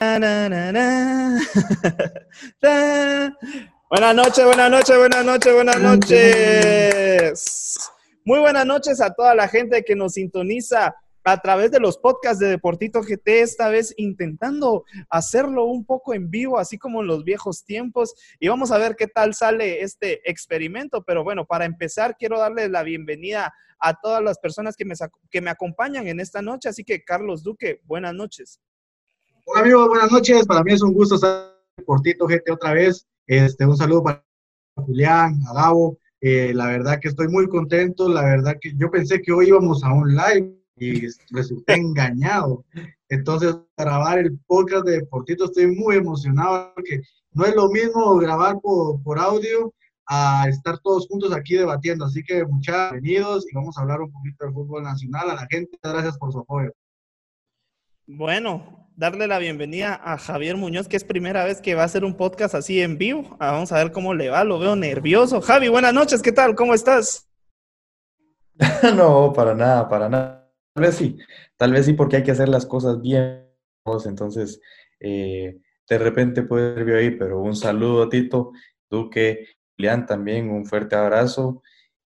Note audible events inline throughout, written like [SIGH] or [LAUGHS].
[LAUGHS] Buenas noches, buenas noches, buenas noches, buenas noches. Muy buenas noches a toda la gente que nos sintoniza a través de los podcasts de Deportito GT, esta vez intentando hacerlo un poco en vivo, así como en los viejos tiempos. Y vamos a ver qué tal sale este experimento. Pero bueno, para empezar, quiero darle la bienvenida a todas las personas que me, que me acompañan en esta noche. Así que, Carlos Duque, buenas noches. Hola amigos, buenas noches. Para mí es un gusto estar Deportito GT otra vez. Este, un saludo para Julián, a Gabo. Eh, la verdad que estoy muy contento. La verdad que yo pensé que hoy íbamos a un live y resulté [LAUGHS] engañado. Entonces, grabar el podcast de Deportito estoy muy emocionado porque no es lo mismo grabar por, por audio a estar todos juntos aquí debatiendo. Así que muchas bienvenidos y vamos a hablar un poquito del fútbol nacional. A la gente, gracias por su apoyo. Bueno, darle la bienvenida a Javier Muñoz, que es primera vez que va a hacer un podcast así en vivo. Ah, vamos a ver cómo le va, lo veo nervioso. Javi, buenas noches, ¿qué tal? ¿Cómo estás? [LAUGHS] no, para nada, para nada. Tal vez sí, tal vez sí, porque hay que hacer las cosas bien. Entonces, eh, de repente puede ser ahí, pero un saludo a Tito, Duque, Julián también, un fuerte abrazo.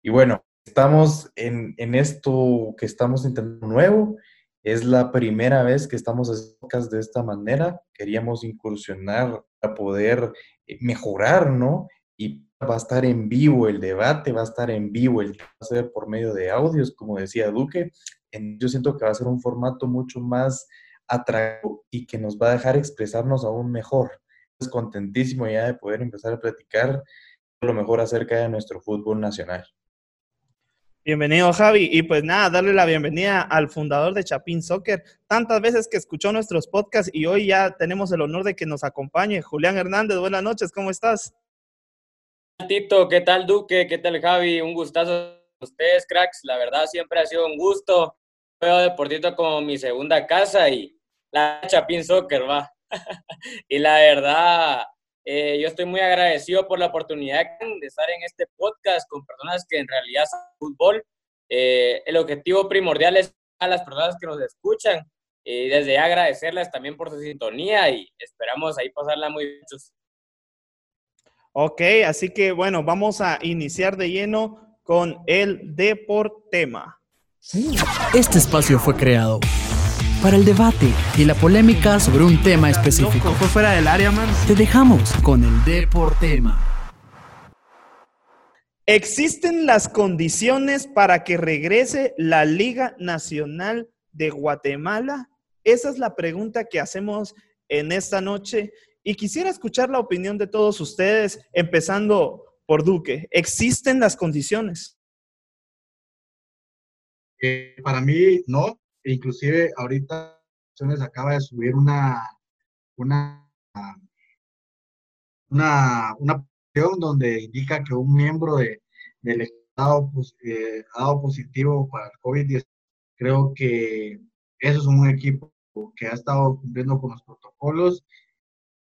Y bueno, estamos en, en esto que estamos intentando nuevo es la primera vez que estamos haciendo de esta manera. Queríamos incursionar a poder eh, mejorar, ¿no? Y va a estar en vivo el debate, va a estar en vivo el va a ser por medio de audios, como decía Duque. Yo siento que va a ser un formato mucho más atractivo y que nos va a dejar expresarnos aún mejor. Es contentísimo ya de poder empezar a platicar lo mejor acerca de nuestro fútbol nacional. Bienvenido, Javi. Y pues nada, darle la bienvenida al fundador de Chapín Soccer. Tantas veces que escuchó nuestros podcasts y hoy ya tenemos el honor de que nos acompañe. Julián Hernández, buenas noches, ¿cómo estás? Tito, ¿qué tal Duque? ¿Qué tal Javi? Un gustazo ustedes, cracks. La verdad siempre ha sido un gusto. Veo Deportito como mi segunda casa y la Chapín Soccer va. [LAUGHS] y la verdad, eh, yo estoy muy agradecido por la oportunidad de estar en este podcast con personas que en realidad saben fútbol. Eh, el objetivo primordial es a las personas que nos escuchan y desde agradecerles también por su sintonía y esperamos ahí pasarla muy bien. Ok, así que bueno, vamos a iniciar de lleno con el Deportema. Este espacio fue creado para el debate y la polémica sobre un tema específico. Fue fuera del área, man. Te dejamos con el Deportema. ¿Existen las condiciones para que regrese la Liga Nacional de Guatemala? Esa es la pregunta que hacemos en esta noche y quisiera escuchar la opinión de todos ustedes, empezando por Duque. ¿Existen las condiciones? Eh, para mí, no. Inclusive ahorita acaba de subir una, una, una, una donde indica que un miembro de, del Estado pues, eh, ha dado positivo para el COVID-19. Creo que eso es un equipo que ha estado cumpliendo con los protocolos.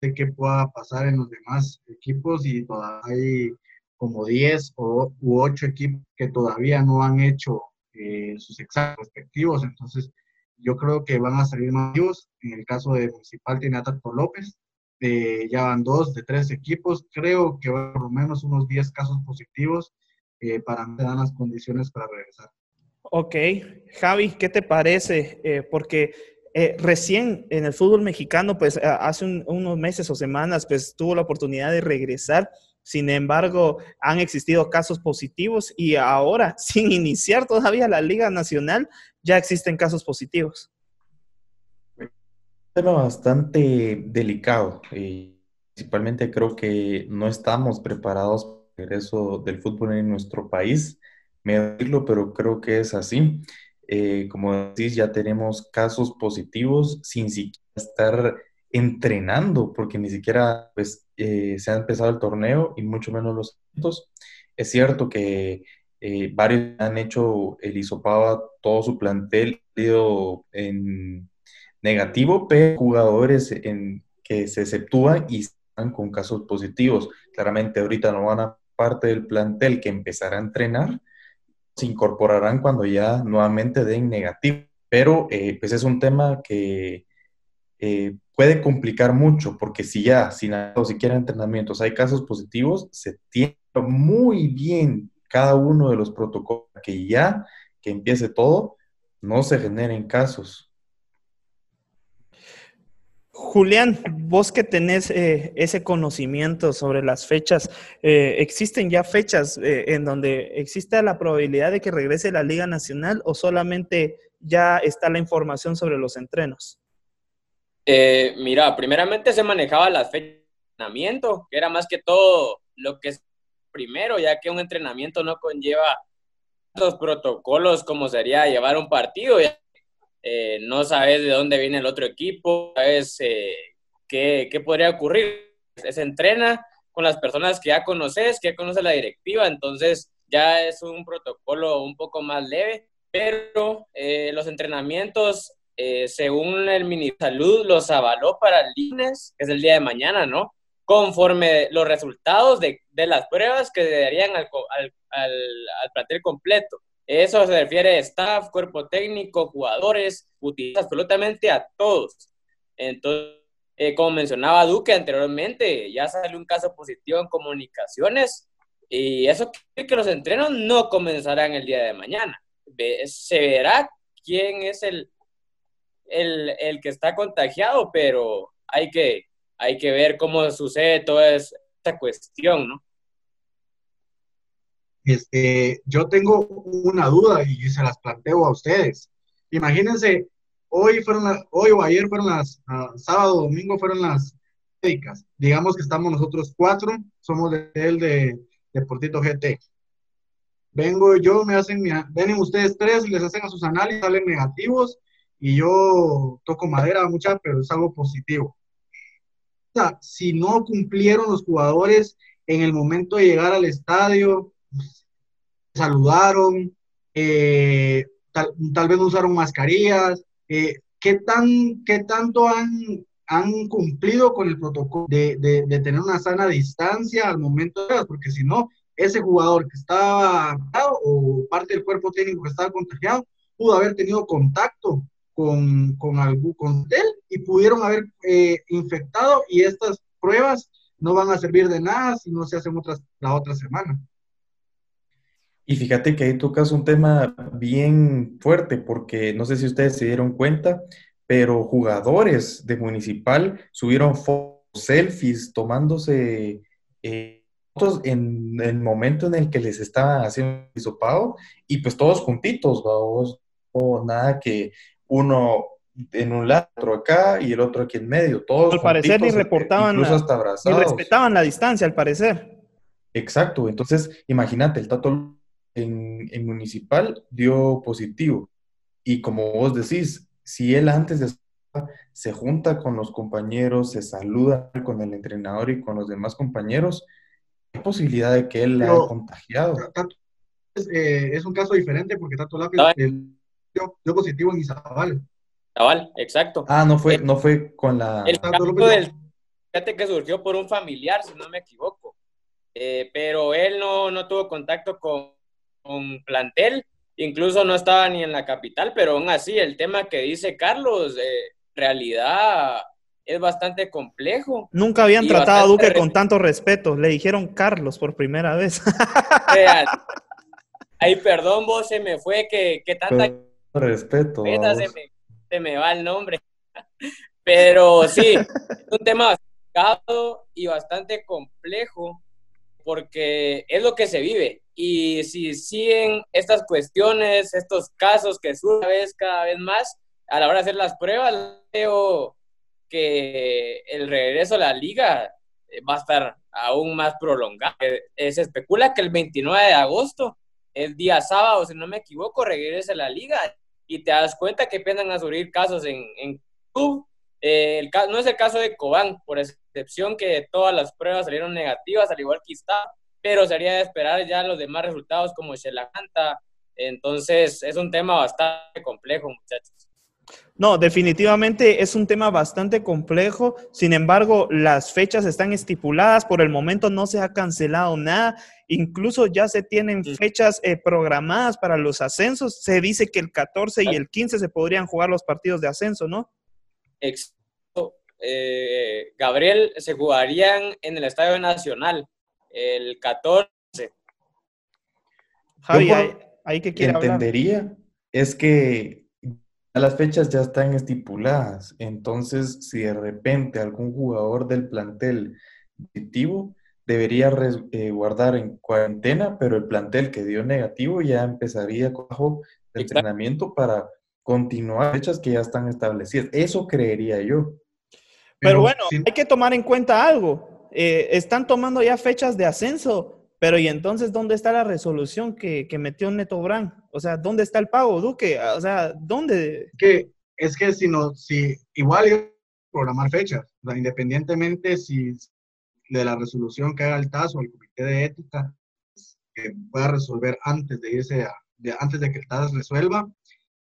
de qué pueda pasar en los demás equipos y todavía hay como 10 o, u 8 equipos que todavía no han hecho eh, sus exámenes respectivos. Entonces, yo creo que van a salir más vivos. En el caso de Municipal tiene a Tato López. Eh, ya van dos de tres equipos. Creo que van por lo menos unos 10 casos positivos eh, para que dan las condiciones para regresar. Ok, Javi, ¿qué te parece? Eh, porque recién en el fútbol mexicano, pues hace unos meses o semanas, pues tuvo la oportunidad de regresar sin embargo, han existido casos positivos y ahora, [LAUGHS] sin iniciar todavía la Liga Nacional, ya existen casos positivos. Un tema bastante delicado y principalmente creo que no estamos preparados para el regreso del fútbol en nuestro país. Me pero creo que es así. eh, como decís, ya tenemos casos positivos sin siquiera estar entrenando, porque ni siquiera pues, eh, se ha empezado el torneo y mucho menos los eventos. Es cierto que eh, varios han hecho el hisopado a todo su plantel en negativo, pero jugadores en, que se exceptúan y están con casos positivos. Claramente ahorita no van a parte del plantel que empezará a entrenar, se incorporarán cuando ya nuevamente den negativo. Pero eh, pues es un tema que eh, puede complicar mucho, porque si ya, sin nada, siquiera entrenamientos, hay casos positivos, se tiene muy bien cada uno de los protocolos que ya que empiece todo, no se generen casos. Julián, vos que tenés eh, ese conocimiento sobre las fechas, eh, ¿existen ya fechas en donde existe la probabilidad de que regrese la Liga Nacional o solamente ya está la información sobre los entrenos? Mira, primeramente se manejaba las fechas de entrenamiento, que era más que todo lo que es primero, ya que un entrenamiento no conlleva los protocolos como sería llevar un partido. Eh, no sabes de dónde viene el otro equipo, sabes eh, qué, podría ocurrir. Se entrena con las personas que ya conoces, que ya conoce la directiva, entonces ya es un protocolo un poco más leve, pero eh, los entrenamientos, según el Mini Salud, los avaló para el lunes, que es el día de mañana, ¿no? Conforme los resultados de, de las pruebas que se darían al, al, al, plantel completo. Eso se refiere a staff, cuerpo técnico, jugadores, absolutamente a todos. Entonces, eh, como mencionaba Duque anteriormente, ya salió un caso positivo en comunicaciones y eso quiere que los entrenos no comenzarán el día de mañana. Se verá quién es el, el, el que está contagiado, pero hay que, hay que ver cómo sucede toda esta cuestión, ¿no? Este, yo tengo una duda y se las planteo a ustedes. Imagínense, hoy fueron hoy o ayer fueron las, uh, sábado, domingo fueron las médicas. Digamos que estamos nosotros cuatro, somos de, el de Deportito GT. Vengo yo, me hacen, vienen ustedes tres y les hacen a sus análisis, salen negativos y yo toco madera mucha, pero es algo positivo. O sea, si no cumplieron los jugadores en el momento de llegar al estadio, saludaron, eh, tal, tal, vez usaron mascarillas. Eh, ¿qué, tan, ¿Qué tanto han, han cumplido con el protocolo de, de, de, tener una sana distancia al momento de Porque si no, ese jugador que estaba o parte del cuerpo técnico que estaba contagiado pudo haber tenido contacto con, con, algún, con él y pudieron haber eh, infectado y estas pruebas no van a servir de nada si no se hacen otras la otra semana. Y fíjate que ahí tocas un tema bien fuerte, porque no sé si ustedes se dieron cuenta, pero jugadores de Municipal subieron selfies, tomándose eh, fotos en el momento en el que les estaban haciendo hisopado, y pues todos juntitos, o nada que uno en un lado, otro acá y el otro aquí en medio, todos. Al parecer ni reportaban, incluso hasta abrazados. ni respetaban la distancia, al parecer. Exacto, entonces imagínate, el Tato en, municipal dio positivo. Y como vos decís, si él antes de se junta con los compañeros, se saluda con el entrenador y con los demás compañeros, ¿qué posibilidad de que él le haya contagiado? Eh, es, un caso diferente porque Tato Lápiz dio, positivo en Izabal. Izabal, exacto. Ah, no fue, no fue con la... El caso del, fíjate que surgió por un familiar, si no me equivoco. Eh, pero él no, no tuvo contacto con, con plantel, incluso no estaba ni en la capital, pero aún así el tema que dice Carlos, eh, realidad es bastante complejo. Nunca habían tratado a Duque con tanto respeto, le dijeron Carlos por primera vez. Ay, perdón, vos se me fue que, que tanta respeto. Se me, se me va el nombre. [LAUGHS] Pero sí, es un tema bastante y bastante complejo porque es lo que se vive. Y si siguen estas cuestiones, estos casos que surgen cada vez más, a la hora de hacer las pruebas, veo que el regreso a la liga eh, va a estar aún más prolongado. Eh, se especula que el 29 de agosto, el día sábado, si no me equivoco, regrese a la liga. Y te das cuenta que empiezan a surgir casos en, en. Eh, el, no es el caso de Cobán, por excepción que todas las pruebas salieron negativas, al igual que está, pero sería de esperar ya los demás resultados como Shelaganta. Entonces, es un tema bastante complejo, muchachos. No, definitivamente es un tema bastante complejo. Sin embargo, las fechas están estipuladas. Por el momento no se ha cancelado nada. Incluso ya se tienen fechas eh, programadas para los ascensos. Se dice que el 14 y el 15 se podrían jugar los partidos de ascenso, ¿no? Exacto. Eh, Gabriel, se jugarían en el Estadio Nacional el 14. Javi, ¿hay, que quiere entendería es que las fechas ya están estipuladas, entonces si de repente algún jugador del plantel positivo debería eh, guardar en cuarentena, pero el plantel que dio negativo ya empezaría con de entrenamiento para continuar fechas que ya están establecidas. Eso creería yo. Pero, bueno, hay que tomar en cuenta algo. Eh, están tomando ya fechas de ascenso pero ¿y entonces dónde está la resolución que, que metió Neto Brand? O sea, ¿dónde está el pago, Duque? O sea, ¿dónde? Que, es que si no, si igual programar fechas, o sea, independientemente si de la resolución que haga el TAS o el Comité de Ética, que pueda resolver antes de irse a, de, antes de que el TAS resuelva,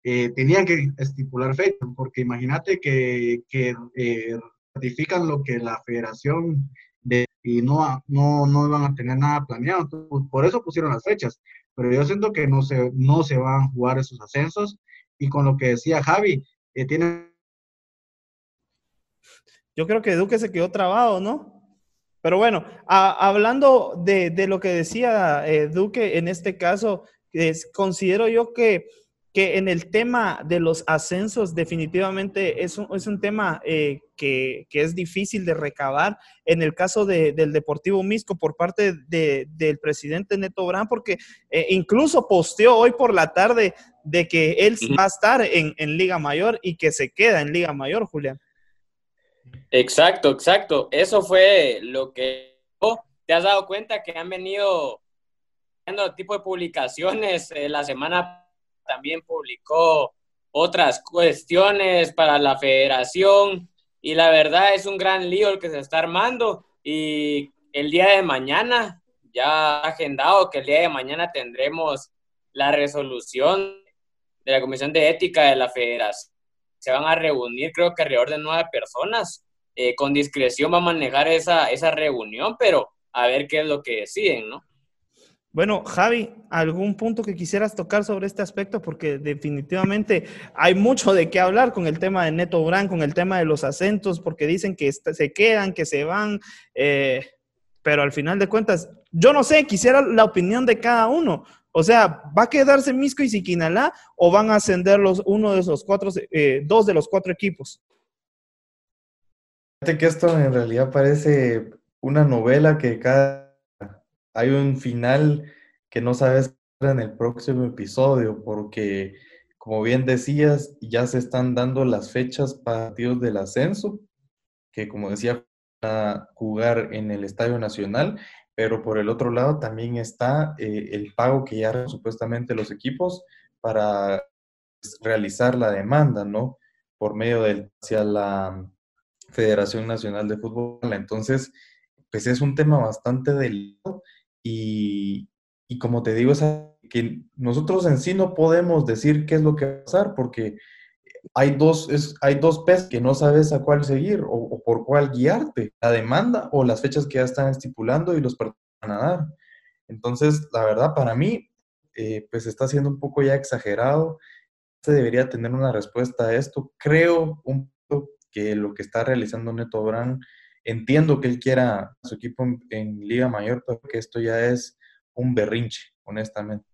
eh, tenían que estipular fechas, porque imagínate que, que eh, ratifican lo que la federación de y no, no, no iban a tener nada planeado. Por eso pusieron las fechas. Pero yo siento que no se, no se van a jugar esos ascensos. Y con lo que decía Javi, eh, tiene... Yo creo que Duque se quedó trabado, ¿no? Pero bueno, hablando de, de, lo que decía eh, Duque, en este caso, es, considero yo que que en el tema de los ascensos definitivamente es un, es un tema eh, que, que, es difícil de recabar. En el caso de, del Deportivo Misco por parte de, del presidente Neto Brand, porque eh, incluso posteó hoy por la tarde de que él va a estar en, en, Liga Mayor y que se queda en Liga Mayor, Julián. Exacto, exacto. Eso fue lo que te has dado cuenta que han venido haciendo tipo de publicaciones eh, la semana también publicó otras cuestiones para la federación y la verdad es un gran lío el que se está armando y el día de mañana, ya agendado que el día de mañana tendremos la resolución de la Comisión de Ética de la Federación. Se van a reunir creo que alrededor de nueve personas. Eh, con discreción va a manejar esa, esa reunión, pero a ver qué es lo que deciden, ¿no? Bueno, Javi, ¿algún punto que quisieras tocar sobre este aspecto? Porque definitivamente hay mucho de qué hablar con el tema de Neto Brand, con el tema de los acentos, porque dicen que se quedan, que se van, eh, pero al final de cuentas, yo no sé, quisiera la opinión de cada uno. O sea, ¿va a quedarse Misco y Siquinalá o van a ascender los, uno de esos cuatro, eh, dos de los cuatro equipos? Fíjate que esto en realidad parece una novela que cada hay un final que no sabes en el próximo episodio, porque como bien decías, ya se están dando las fechas partidos del ascenso, que como decía, a jugar en el Estadio Nacional, pero por el otro lado también está eh, el pago que ya supuestamente los equipos para pues, realizar la demanda, ¿no? Por medio de hacia la Federación Nacional de Fútbol. Entonces, pues es un tema bastante delicado y, como te digo, es que nosotros en sí no podemos decir qué es lo que va a pasar porque hay dos, es, hay dos que no sabes a cuál seguir o, por cuál guiarte, la demanda o las fechas que ya están estipulando y los van a dar. Entonces, la verdad, para mí, eh, pues está siendo un poco ya exagerado. Se debería tener una respuesta a esto. Creo un poco que lo que está realizando Neto Brand Entiendo que él quiera su equipo en, Liga Mayor, pero que esto ya es un berrinche, honestamente.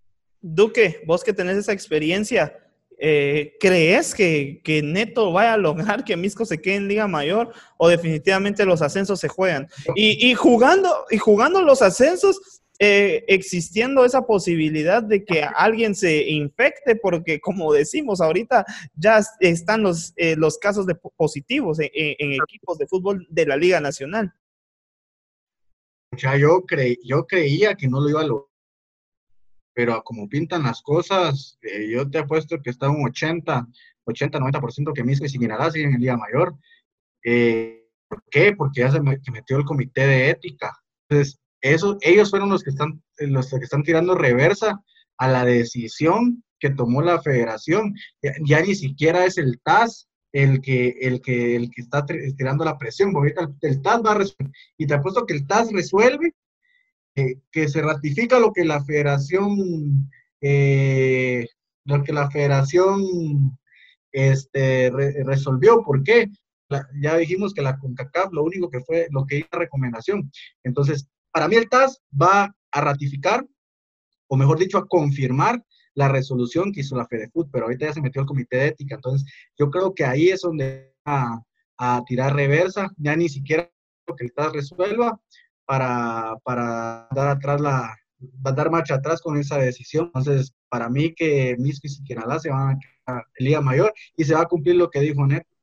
Duque, vos que tenés esa experiencia, eh, ¿crees que, que, Neto vaya a lograr que Misco se quede en Liga Mayor o definitivamente los ascensos se juegan? Y, y jugando, y jugando los ascensos, eh, existiendo esa posibilidad de que alguien se infecte, porque como decimos, ahorita ya están los, eh, los casos de positivos en, equipos de fútbol de la Liga Nacional. Sea, yo, yo creía que no lo iba a lograr. pero como pintan las cosas, eh, yo te apuesto que está un 80, 80, 90% que Misco y Siquinalá siguen en Liga Mayor. Eh, ¿Por qué? Porque ya se metió el comité de ética. Entonces, eso, ellos fueron los que, están, los que están tirando reversa a la decisión que tomó la federación. Ya, ni siquiera es el TAS el que, el que, el que está tirando la presión. Ahorita el, TAS va a resolver. Y te apuesto que el TAS resuelve, eh, que se ratifica lo que la federación, eh, lo que la federación este, resolvió. ¿Por qué? ya dijimos que la CONCACAF lo único que fue, lo que hizo recomendación. Entonces, para mí el TAS va a ratificar, o mejor dicho, a confirmar la resolución que hizo la FedeFood, pero ahorita ya se metió el comité de ética, entonces yo creo que ahí es donde va a, tirar reversa, ya ni siquiera que el TAS resuelva para, para dar atrás la, va a dar marcha atrás con esa decisión. Entonces, para mí que Misco y Siquinalá se van a quedar en Liga Mayor y se va a cumplir lo que dijo Neto.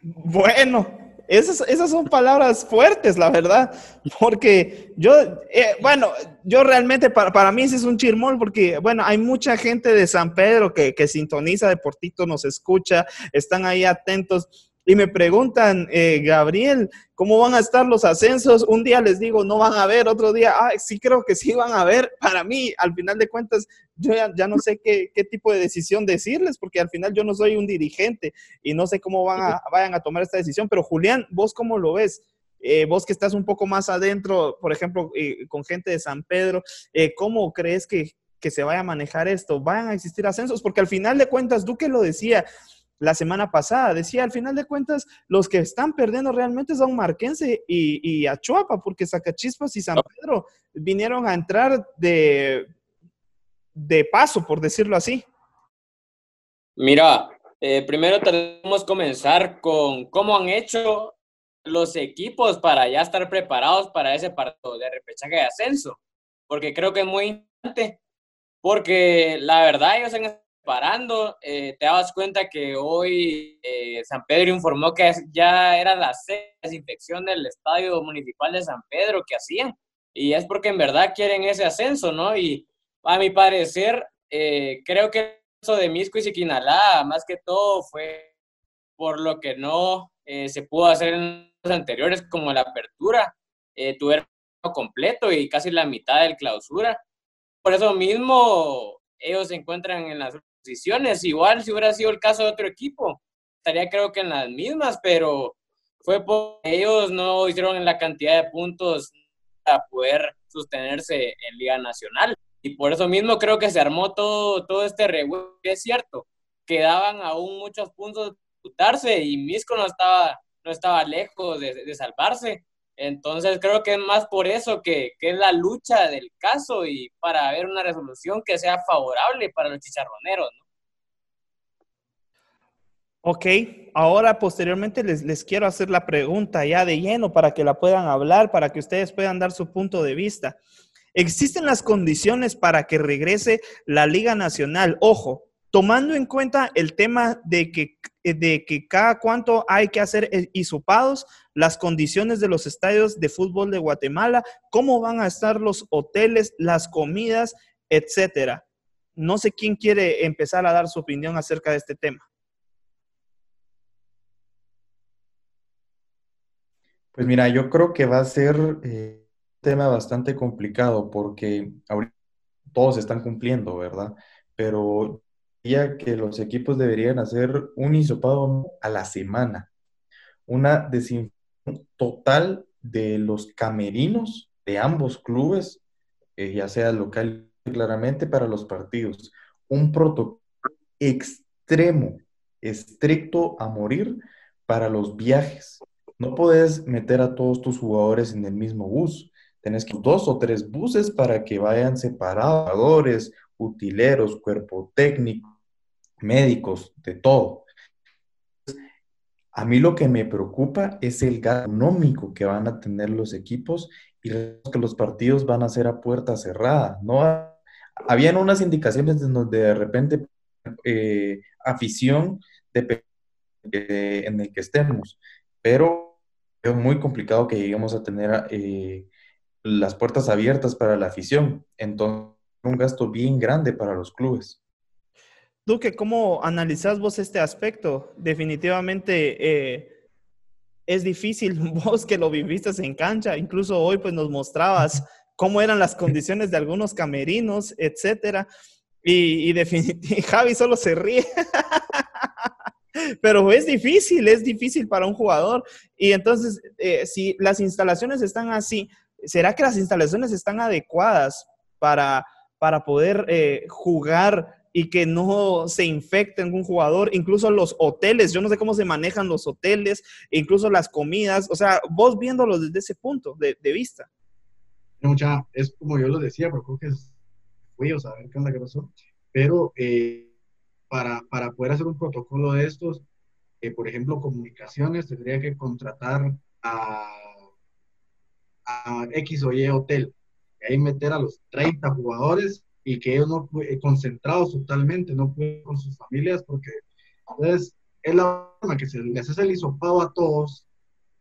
Bueno, esas, esas son palabras fuertes, la verdad, porque yo, eh, bueno, yo realmente para, para mí ese es un chirmol, porque, bueno, hay mucha gente de San Pedro que, que sintoniza Deportito, nos escucha, están ahí atentos y me preguntan, eh, Gabriel, ¿cómo van a estar los ascensos? Un día les digo, no van a ver, otro día, ah, sí creo que sí van a ver. Para mí, al final de cuentas, yo ya, no sé qué, tipo de decisión decirles, porque al final yo no soy un dirigente y no sé cómo van a, vayan a tomar esta decisión. Pero Julián, ¿vos cómo lo ves? Eh, vos que estás un poco más adentro, por ejemplo, eh, con gente de San Pedro, ¿cómo crees que, que se vaya a manejar esto? ¿Van a existir ascensos? Porque al final de cuentas, Duque lo decía, la semana pasada. Decía, al final de cuentas, los que están perdiendo realmente son Marquense y, y Achuapa, porque Zacachispas y San Pedro vinieron a entrar de, de paso, por decirlo así. Mira, eh, primero tenemos que comenzar con cómo han hecho los equipos para ya estar preparados para ese partido de repechaje de ascenso, porque creo que es muy importante, porque la verdad ellos han parando, eh, te das cuenta que hoy eh, San Pedro informó que ya era la desinfección del estadio municipal de San Pedro que hacían. Y es porque en verdad quieren ese ascenso, ¿no? Y a mi parecer, eh, creo que eso de Misco y Siquinalá, más que todo, fue por lo que no se pudo hacer en los anteriores, como la apertura, tuvieron completo y casi la mitad del clausura. Por eso mismo, ellos se encuentran en las posiciones. Igual si hubiera sido el caso de otro equipo, estaría creo que en las mismas, pero fue porque ellos no hicieron la cantidad de puntos para poder sostenerse en Liga Nacional. Y por eso mismo creo que se armó todo, todo este revuelo. Es cierto, quedaban aún muchos puntos de disputarse y Misco no estaba, no estaba lejos de, de salvarse. Entonces creo que es más por eso que, que, es la lucha del caso y para ver una resolución que sea favorable para los chicharroneros. ¿no? Ok, ahora posteriormente les, les quiero hacer la pregunta ya de lleno para que la puedan hablar, para que ustedes puedan dar su punto de vista. ¿Existen las condiciones para que regrese la Liga Nacional? Ojo, tomando en cuenta el tema de que, de que cada cuánto hay que hacer hisopados, las condiciones de los estadios de fútbol de Guatemala, cómo van a estar los hoteles, las comidas, etcétera. No sé quién quiere empezar a dar su opinión acerca de este tema. Pues mira, yo creo que va a ser eh, tema bastante complicado porque ahorita todos están cumpliendo, ¿verdad? Pero que los equipos deberían hacer un hisopado a la semana, una desinfección total de los camerinos de ambos clubes, eh, ya sea local claramente para los partidos, un protocolo extremo, estricto a morir para los viajes. No puedes meter a todos tus jugadores en el mismo bus. Tienes que dos o tres buses para que vayan separados, utileros, cuerpo técnico, médicos, de todo. A mí lo que me preocupa es el gasto económico que van a tener los equipos y que los partidos van a ser a puerta cerrada. No habían unas indicaciones donde de repente eh, afición de, en el que estemos, pero es muy complicado que lleguemos a tener eh, las puertas abiertas para la afición. Entonces, un gasto bien grande para los clubes. Duque, ¿cómo analizás vos este aspecto? Definitivamente eh, es difícil, [LAUGHS] vos que lo viviste en cancha, incluso hoy pues nos mostrabas cómo eran las condiciones de algunos camerinos, etcétera. Y, y definitivamente [LAUGHS] Javi solo se ríe. [LAUGHS] Pero es difícil, es difícil para un jugador. Y entonces, eh, si las instalaciones están así, ¿será que las instalaciones están adecuadas para, para poder eh, jugar y que no se infecte ningún jugador, incluso los hoteles, yo no sé cómo se manejan los hoteles, incluso las comidas, o sea, vos viéndolo desde ese punto de, vista. Mucha, es como yo lo decía, pero creo que fui, o sea, ver qué onda que pasó, pero eh, para, para, poder hacer un protocolo de estos, eh, por ejemplo, comunicaciones, tendría que contratar a, a X o Y hotel, ahí meter a los 30 jugadores y que ellos no eh, concentrados totalmente, no pueden con sus familias porque entonces es la forma que se les hace el hisopado a todos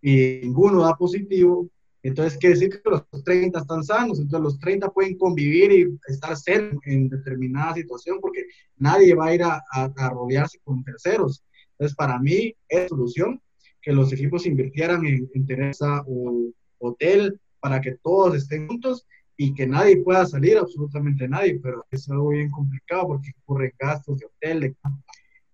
y ninguno da positivo, entonces quiere decir que los 30 están sanos, entonces los 30 pueden convivir y estar cerca en determinada situación porque nadie va a ir a, a, rodearse con terceros. Entonces para mí es solución que los equipos invirtieran en, en Teresa o hotel para que todos estén juntos y que nadie pueda salir, absolutamente nadie, pero es algo bien complicado porque ocurren gastos de hotel,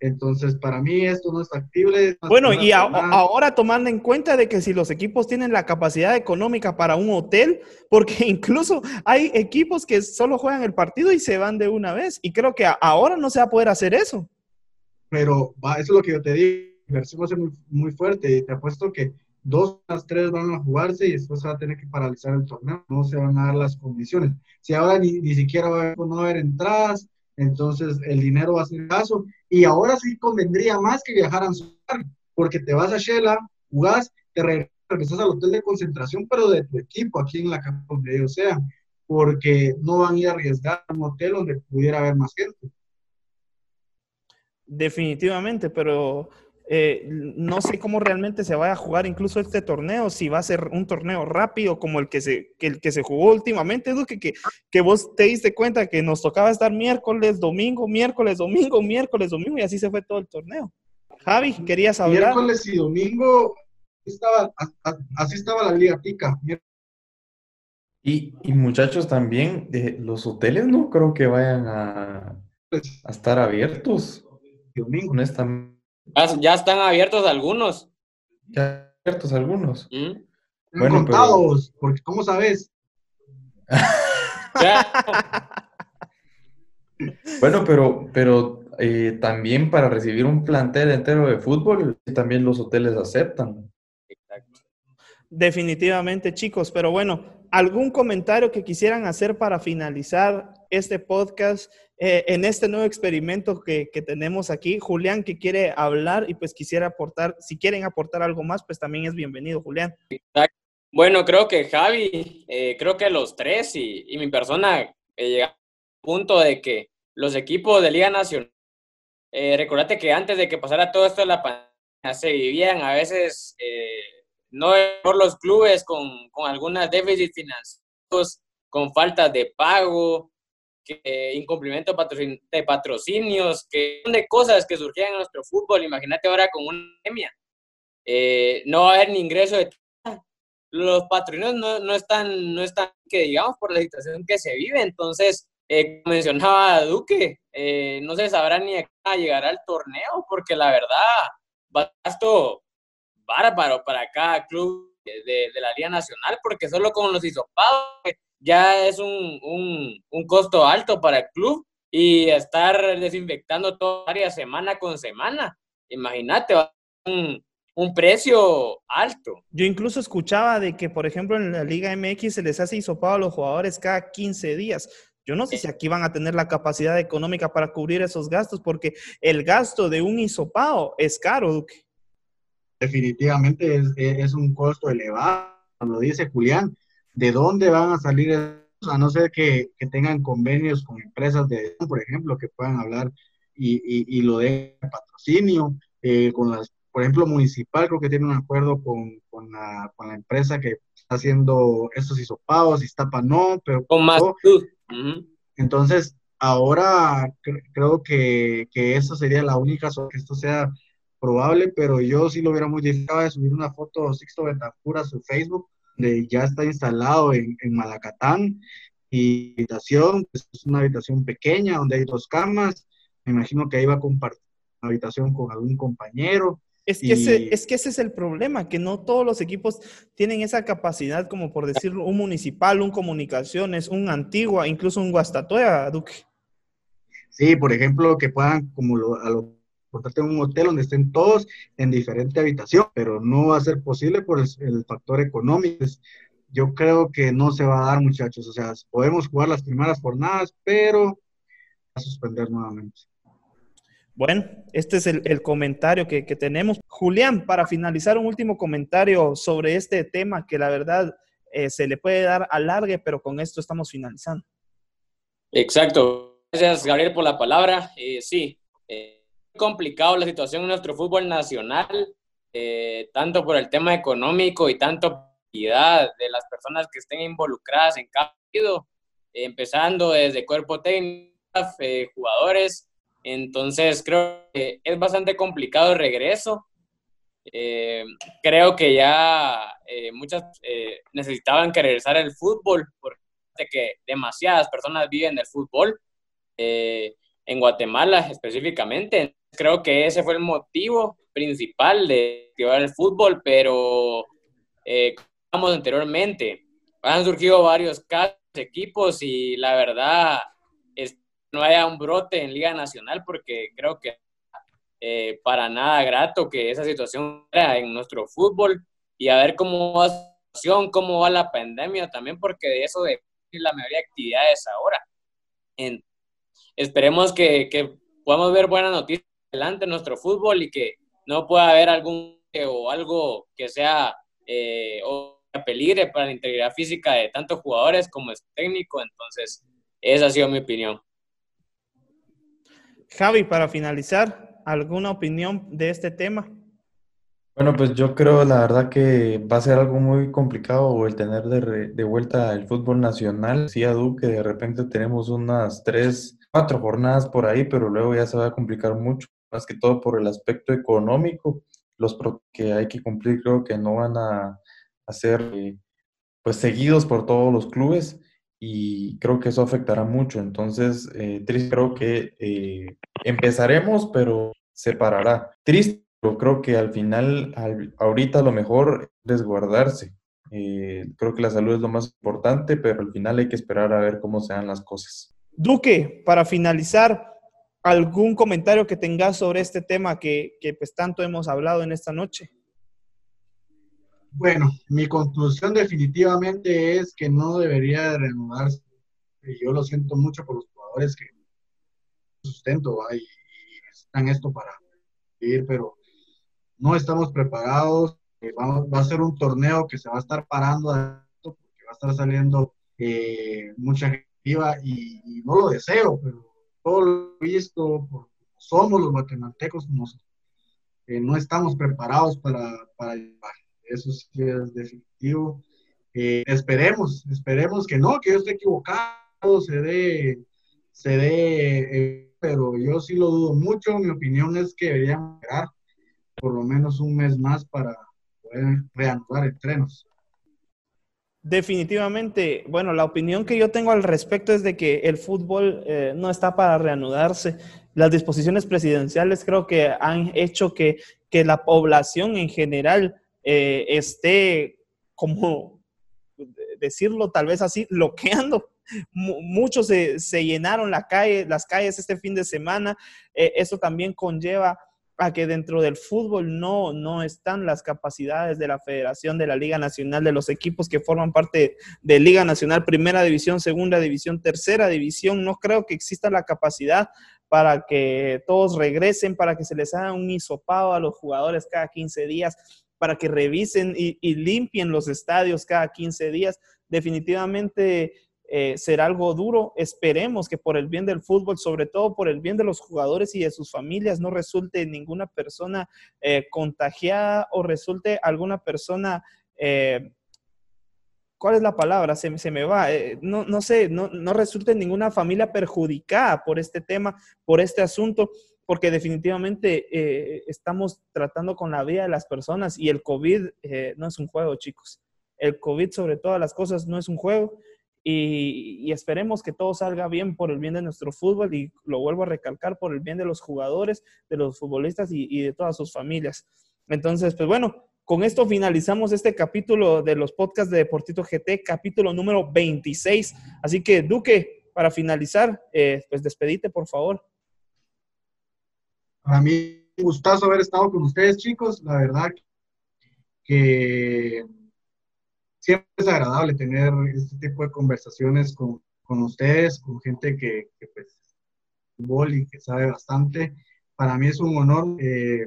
entonces, para mí esto no es factible. bueno, y ahora tomando en cuenta de que si los equipos tienen la capacidad económica para un hotel, [LAUGHS] porque incluso hay equipos que solo juegan el partido y se van de una vez, y creo que ahora no se va a poder hacer eso. Pero va, eso es lo que yo te digo, inversión va a ser muy, muy fuerte, y te apuesto que dos las tres van a jugarse y después se va a tener que paralizar el torneo, no se van a dar las condiciones. Si ahora ni, ni siquiera va a haber, no haber entradas, entonces el dinero va a ser caso. Y ahora sí convendría más que viajaran porque te vas a Shela, jugás, te regresas al hotel de concentración, pero de tu equipo, aquí en la casa donde ellos sean, porque no van a ir a arriesgar un hotel donde pudiera haber más gente. Definitivamente, pero eh, no sé cómo realmente se va a jugar incluso este torneo, si va a ser un torneo rápido como el que se, el que se jugó últimamente, Duque, que, que vos te diste cuenta que nos tocaba estar miércoles, domingo, miércoles, domingo, miércoles, domingo, y así se fue todo el torneo. Javi, querías hablar. Miércoles y domingo, estaba, así estaba la liga tica. Y, y muchachos, también, de los hoteles no creo que vayan a, pues a estar abiertos. Domingo. Honestamente. Ya, están abiertos algunos. Ya abiertos algunos. ¿Mm? Bueno, contados, porque ¿cómo sabes? [LAUGHS] bueno, pero, pero eh, también para recibir un plantel entero de fútbol, también los hoteles aceptan. Definitivamente, chicos, pero bueno, ¿algún comentario que quisieran hacer para finalizar este podcast eh, en este nuevo experimento que, tenemos aquí. Julián, que quiere hablar y pues quisiera aportar, si quieren aportar algo más, pues también es bienvenido, Julián. Bueno, creo que Javi, eh, creo que los tres y, mi persona eh, llegamos al punto de que los equipos de Liga Nacional, eh, recordate que antes de que pasara todo esto de la pandemia, se vivían a veces, no por los clubes con, con algunas déficits financieros, con falta de pago, que incumplimiento de patrocinios, que de cosas que surgían en nuestro fútbol. Imagínate ahora con una pandemia. Eh, no va a haber ni ingreso de los patrocinios no, no, están, no están, que digamos, por la situación que se vive. Entonces, eh, como mencionaba Duque, eh, no se sabrá ni a llegar al torneo, porque la verdad, gasto bárbaro para cada club de, de, la Liga Nacional, porque solo con los hisopados ya es un, un, un costo alto para el club y estar desinfectando toda área semana con semana. Imagínate, un, un precio alto. Yo incluso escuchaba de que, por ejemplo, en la Liga MX se les hace hisopado a los jugadores cada 15 días. Yo no sé si aquí van a tener la capacidad económica para cubrir esos gastos, porque el gasto de un hisopado es caro, Definitivamente es, es un costo elevado, lo dice Julián. De dónde van a salir, a no ser que, que tengan convenios con empresas de, por ejemplo, que puedan hablar y, y, lo de patrocinio, eh, con las, por ejemplo, municipal creo que tiene un acuerdo con, con la, con la empresa que está haciendo estos hisopados, Iztapa no, pero... Con más. Entonces, ahora cre- creo que, que eso sería la única, que esto sea probable, pero yo sí lo hubiera modificado de subir una foto Sixto Betancur a su Facebook, de ya está instalado en, en Malacatán, y habitación, pues, es una habitación pequeña donde hay dos camas, me imagino que ahí va a compartir una habitación con algún compañero, Es que, ese, Y- es que ese es el problema, que no todos los equipos tienen esa capacidad, como por decirlo, un municipal, un comunicaciones, un antigua, incluso un Guastatoya, Duque. Sí, por ejemplo, que puedan, como lo, a lo contraten un hotel donde estén todos en diferente habitación, pero no va a ser posible por el, el factor económico. Yo creo que no se va a dar, muchachos. O sea, podemos jugar las primeras jornadas, pero a suspender nuevamente. Bueno, este es el, el comentario que, que tenemos. Julián, para finalizar, un último comentario sobre este tema que la verdad eh, se le puede dar alargue, pero con esto estamos finalizando. Exacto. Gracias, Gabriel, por la palabra. Eh, sí, eh, complicado la situación en nuestro fútbol nacional, eh, tanto por el tema económico y tanto por la de las personas que estén involucradas en cada partido, eh, empezando desde cuerpo técnico, eh, jugadores. Entonces, creo que es bastante complicado el regreso. Eh, creo que ya eh, muchas eh, necesitaban que regresara el fútbol, porque que demasiadas personas viven del fútbol eh, en Guatemala específicamente. Creo que ese fue el motivo principal de activar el fútbol, pero eh, como anteriormente, han surgido varios casos, equipos y la verdad es no haya un brote en Liga Nacional porque creo que eh, para nada grato que esa situación era en nuestro fútbol y a ver cómo va la situación, cómo va la pandemia también porque de eso depende la mayoría de actividades ahora. En, esperemos que, que, podamos ver buenas noticias adelante en nuestro fútbol y que no pueda haber algún o algo que sea eh, o peligre para la integridad física de tantos jugadores como es técnico. Entonces, esa ha sido mi opinión. Javi, para finalizar, ¿alguna opinión de este tema? Bueno, pues yo creo la verdad que va a ser algo muy complicado el tener de, re, de vuelta el fútbol nacional. Sí, a Duque, de repente tenemos unas tres, cuatro jornadas por ahí, pero luego ya se va a complicar mucho, más que todo por el aspecto económico. Los que hay que cumplir creo que no van a, a ser eh, pues seguidos por todos los clubes y creo que eso afectará mucho. Entonces, eh, triste, creo que eh, empezaremos, pero se parará. Triste pero creo que al final, al, ahorita lo mejor es guardarse. Eh, creo que la salud es lo más importante, pero al final hay que esperar a ver cómo se dan las cosas. Duque, para finalizar, ¿algún comentario que tengas sobre este tema que, pues tanto hemos hablado en esta noche? Bueno, mi conclusión definitivamente es que no debería de reanudarse. Yo lo siento mucho por los jugadores que sustento y, están esto para vivir, pero no estamos preparados. Eh, vamos, va a ser un torneo que se va a estar parando porque va a estar saliendo eh, mucha gente y, no lo deseo, pero todo lo visto, somos los guatemaltecos, eh, no estamos preparados para, para. Eso sí es definitivo. Eh, esperemos, esperemos que no, que yo esté equivocado, se dé, se dé, eh, pero yo sí lo dudo mucho. Mi opinión es que deberían esperar por lo menos un mes más para poder reanudar entrenos. Definitivamente, bueno, la opinión que yo tengo al respecto es de que el fútbol eh, no está para reanudarse. Las disposiciones presidenciales creo que han hecho que, que la población en general eh, esté, como decirlo tal vez así, bloqueando. Muchos se, se, llenaron las calles este fin de semana. Eh, eso también conlleva a que dentro del fútbol no, no están las capacidades de la Federación, de la Liga Nacional, de los equipos que forman parte de Liga Nacional, Primera División, Segunda División, Tercera División. No creo que exista la capacidad para que todos regresen, para que se les haga un hisopado a los jugadores cada 15 días, para que revisen y, y limpien los estadios cada 15 días. Definitivamente eh, será algo duro. Esperemos que por el bien del fútbol, sobre todo por el bien de los jugadores y de sus familias, no resulte ninguna persona eh, contagiada o resulte alguna persona... Eh, ¿Cuál es la palabra? Se, se me va. no, no, sé, no, no resulte ninguna familia perjudicada por este tema, por este asunto, porque definitivamente estamos tratando con la vida de las personas y el COVID no es un juego, chicos. El COVID sobre todas las cosas no es un juego y, esperemos que todo salga bien por el bien de nuestro fútbol y lo vuelvo a recalcar por el bien de los jugadores, de los futbolistas y, de todas sus familias. Entonces, pues bueno, con esto finalizamos este capítulo de los podcasts de Deportito GT, capítulo número 26. Así que, Duque, para finalizar, eh, pues despedite, por favor. Para mí, un gustazo haber estado con ustedes, chicos. La verdad que siempre es agradable tener este tipo de conversaciones con, con ustedes, con gente que, que pues, fútbol y que sabe bastante. Para mí es un honor. Eh,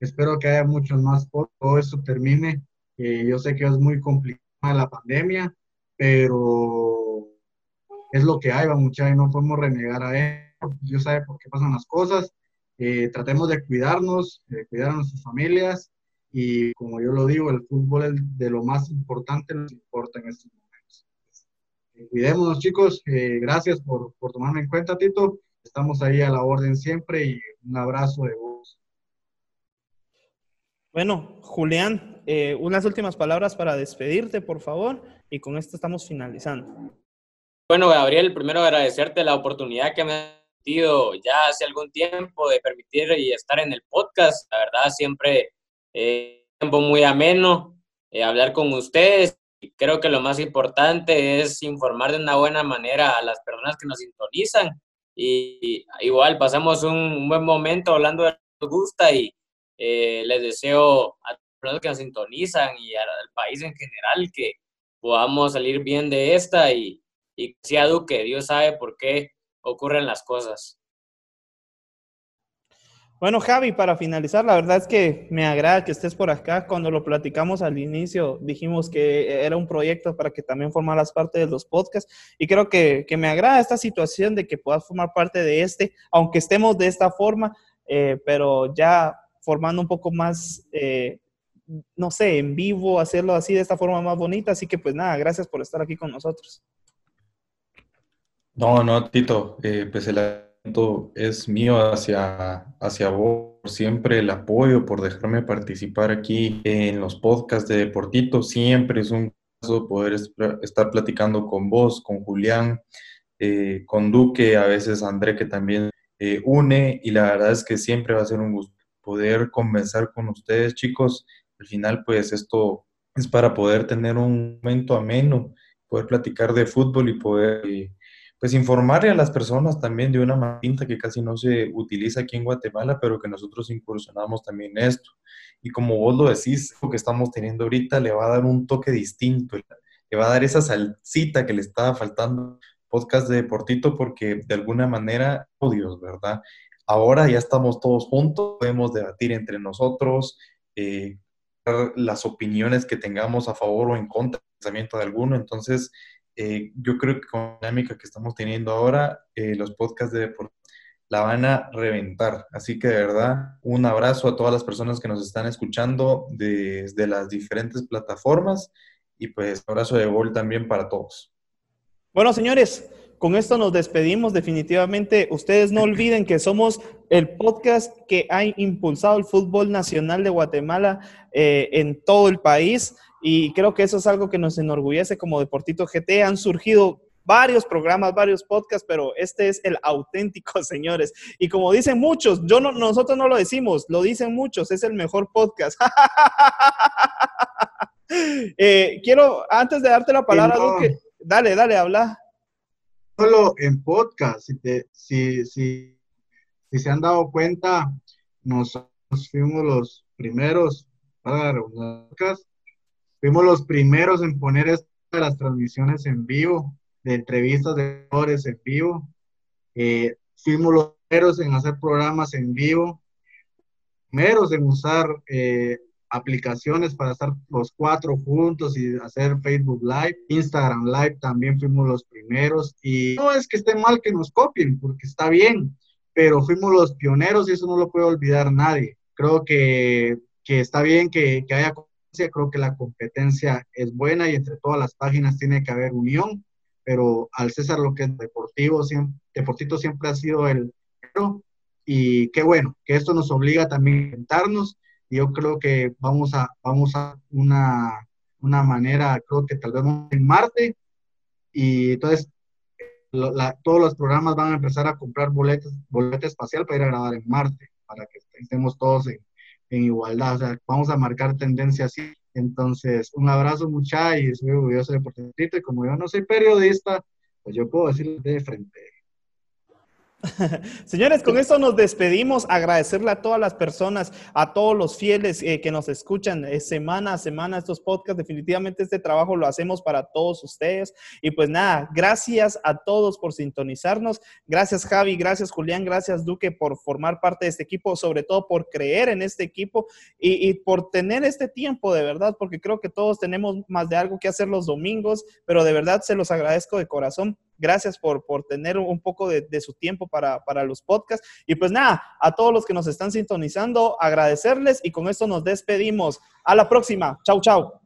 espero que haya muchos más todo esto termine. Eh, yo sé que es muy complicada la pandemia, pero es lo que hay, muchachos, no podemos renegar a él. Dios sabe por qué pasan las cosas. Eh, tratemos de cuidarnos, de cuidar a nuestras familias y como yo lo digo, el fútbol es de lo más importante, nos importa en estos momentos. Eh, cuidémonos chicos, eh, gracias por, por, tomarme en cuenta Tito, estamos ahí a la orden siempre y un abrazo de vos. Bueno, Julián, eh, unas últimas palabras para despedirte, por favor, y con esto estamos finalizando. Bueno, Gabriel, primero agradecerte la oportunidad que me has dado ya hace algún tiempo de permitir y estar en el podcast. La verdad, siempre eh, tiempo muy ameno, eh, hablar con ustedes. Creo que lo más importante es informar de una buena manera a las personas que nos sintonizan. Y, igual pasamos un, buen momento hablando de lo que nos gusta y eh, les deseo a las personas que nos sintonizan y al país en general que podamos salir bien de esta y, y sea Duque, Dios sabe por qué ocurren las cosas. Bueno, Javi, para finalizar, la verdad es que me agrada que estés por acá. Cuando lo platicamos al inicio, dijimos que era un proyecto para que también formaras parte de los podcasts. Y creo que, me agrada esta situación de que puedas formar parte de este, aunque estemos de esta forma, eh, pero ya formando un poco más, eh, no sé, en vivo, hacerlo así de esta forma más bonita. Así que pues nada, gracias por estar aquí con nosotros. No, no, Tito, eh, pues el es mío hacia, hacia vos, siempre el apoyo, por dejarme participar aquí en los podcasts de Deportito. Siempre es un gusto poder estar platicando con vos, con Julián, eh, con Duque, a veces André que también eh, une y la verdad es que siempre va a ser un gusto poder conversar con ustedes, chicos. Al final, pues esto es para poder tener un momento ameno, poder platicar de fútbol y poder... Eh, pues informarle a las personas también de una manera que casi no se utiliza aquí en Guatemala, pero que nosotros incursionamos también en esto. Y como vos lo decís, lo que estamos teniendo ahorita le va a dar un toque distinto, le va a dar esa salsita que le estaba faltando podcast de Deportito porque de alguna manera, odios, ¿verdad? Ahora ya estamos todos juntos, podemos debatir entre nosotros, eh, las opiniones que tengamos a favor o en contra del pensamiento de alguno. Entonces, eh, yo creo que con la dinámica que estamos teniendo ahora, eh, los podcasts de deporte la van a reventar. Así que de verdad, un abrazo a todas las personas que nos están escuchando desde las diferentes plataformas y pues abrazo de gol también para todos. Bueno, señores, con esto nos despedimos definitivamente. Ustedes no olviden que somos el podcast que ha impulsado el fútbol nacional de Guatemala eh, en todo el país. Y creo que eso es algo que nos enorgullece como Deportito GT. Han surgido varios programas, varios podcasts, pero este es el auténtico, [LAUGHS] señores. Y como dicen muchos, yo no, nosotros no lo decimos, lo dicen muchos, es el mejor podcast. [LAUGHS] Eh, quiero, antes de darte la palabra, Duque, dale, dale, habla. Solo en podcast, si, si, si, se han dado cuenta, nosotros fuimos los primeros para podcast Fuimos los primeros en poner esto de las transmisiones en vivo, de entrevistas de jugadores en vivo. Eh, fuimos los primeros en hacer programas en vivo, primeros en usar eh, aplicaciones para estar los cuatro juntos y hacer Facebook Live, Instagram Live también fuimos los primeros y no es que esté mal que nos copien, porque está bien, pero fuimos los pioneros y eso no lo puede olvidar nadie. Creo que, que está bien que, que haya creo que la competencia es buena y entre todas las páginas tiene que haber unión, pero al César lo que es deportivo, siempre, Deportito siempre ha sido el y qué bueno, que esto nos obliga también a inventarnos y yo creo que vamos a, vamos a una, una manera, creo que tal vez en Marte y entonces todos los programas van a empezar a comprar boletos, boleta espacial para ir a grabar en Marte, para que estemos todos en, en igualdad, o sea, vamos a marcar tendencia así. Entonces, un abrazo mucha y soy orgulloso de Deportito y como yo no soy periodista, pues yo puedo decirle de frente, [LAUGHS] Señores, con esto nos despedimos. Agradecerle a todas las personas, a todos los fieles eh, que nos escuchan eh, semana a semana estos podcasts. Definitivamente este trabajo lo hacemos para todos ustedes. Y pues nada, gracias a todos por sintonizarnos. Gracias Javi, gracias Julián, gracias Duque por formar parte de este equipo, sobre todo por creer en este equipo y por tener este tiempo de verdad, porque creo que todos tenemos más de algo que hacer los domingos, pero de verdad se los agradezco de corazón Gracias por, por tener un poco de, de su tiempo para, para, los podcasts. Y pues nada, a todos los que nos están sintonizando, agradecerles y con esto nos despedimos. A la próxima. Chau, chau.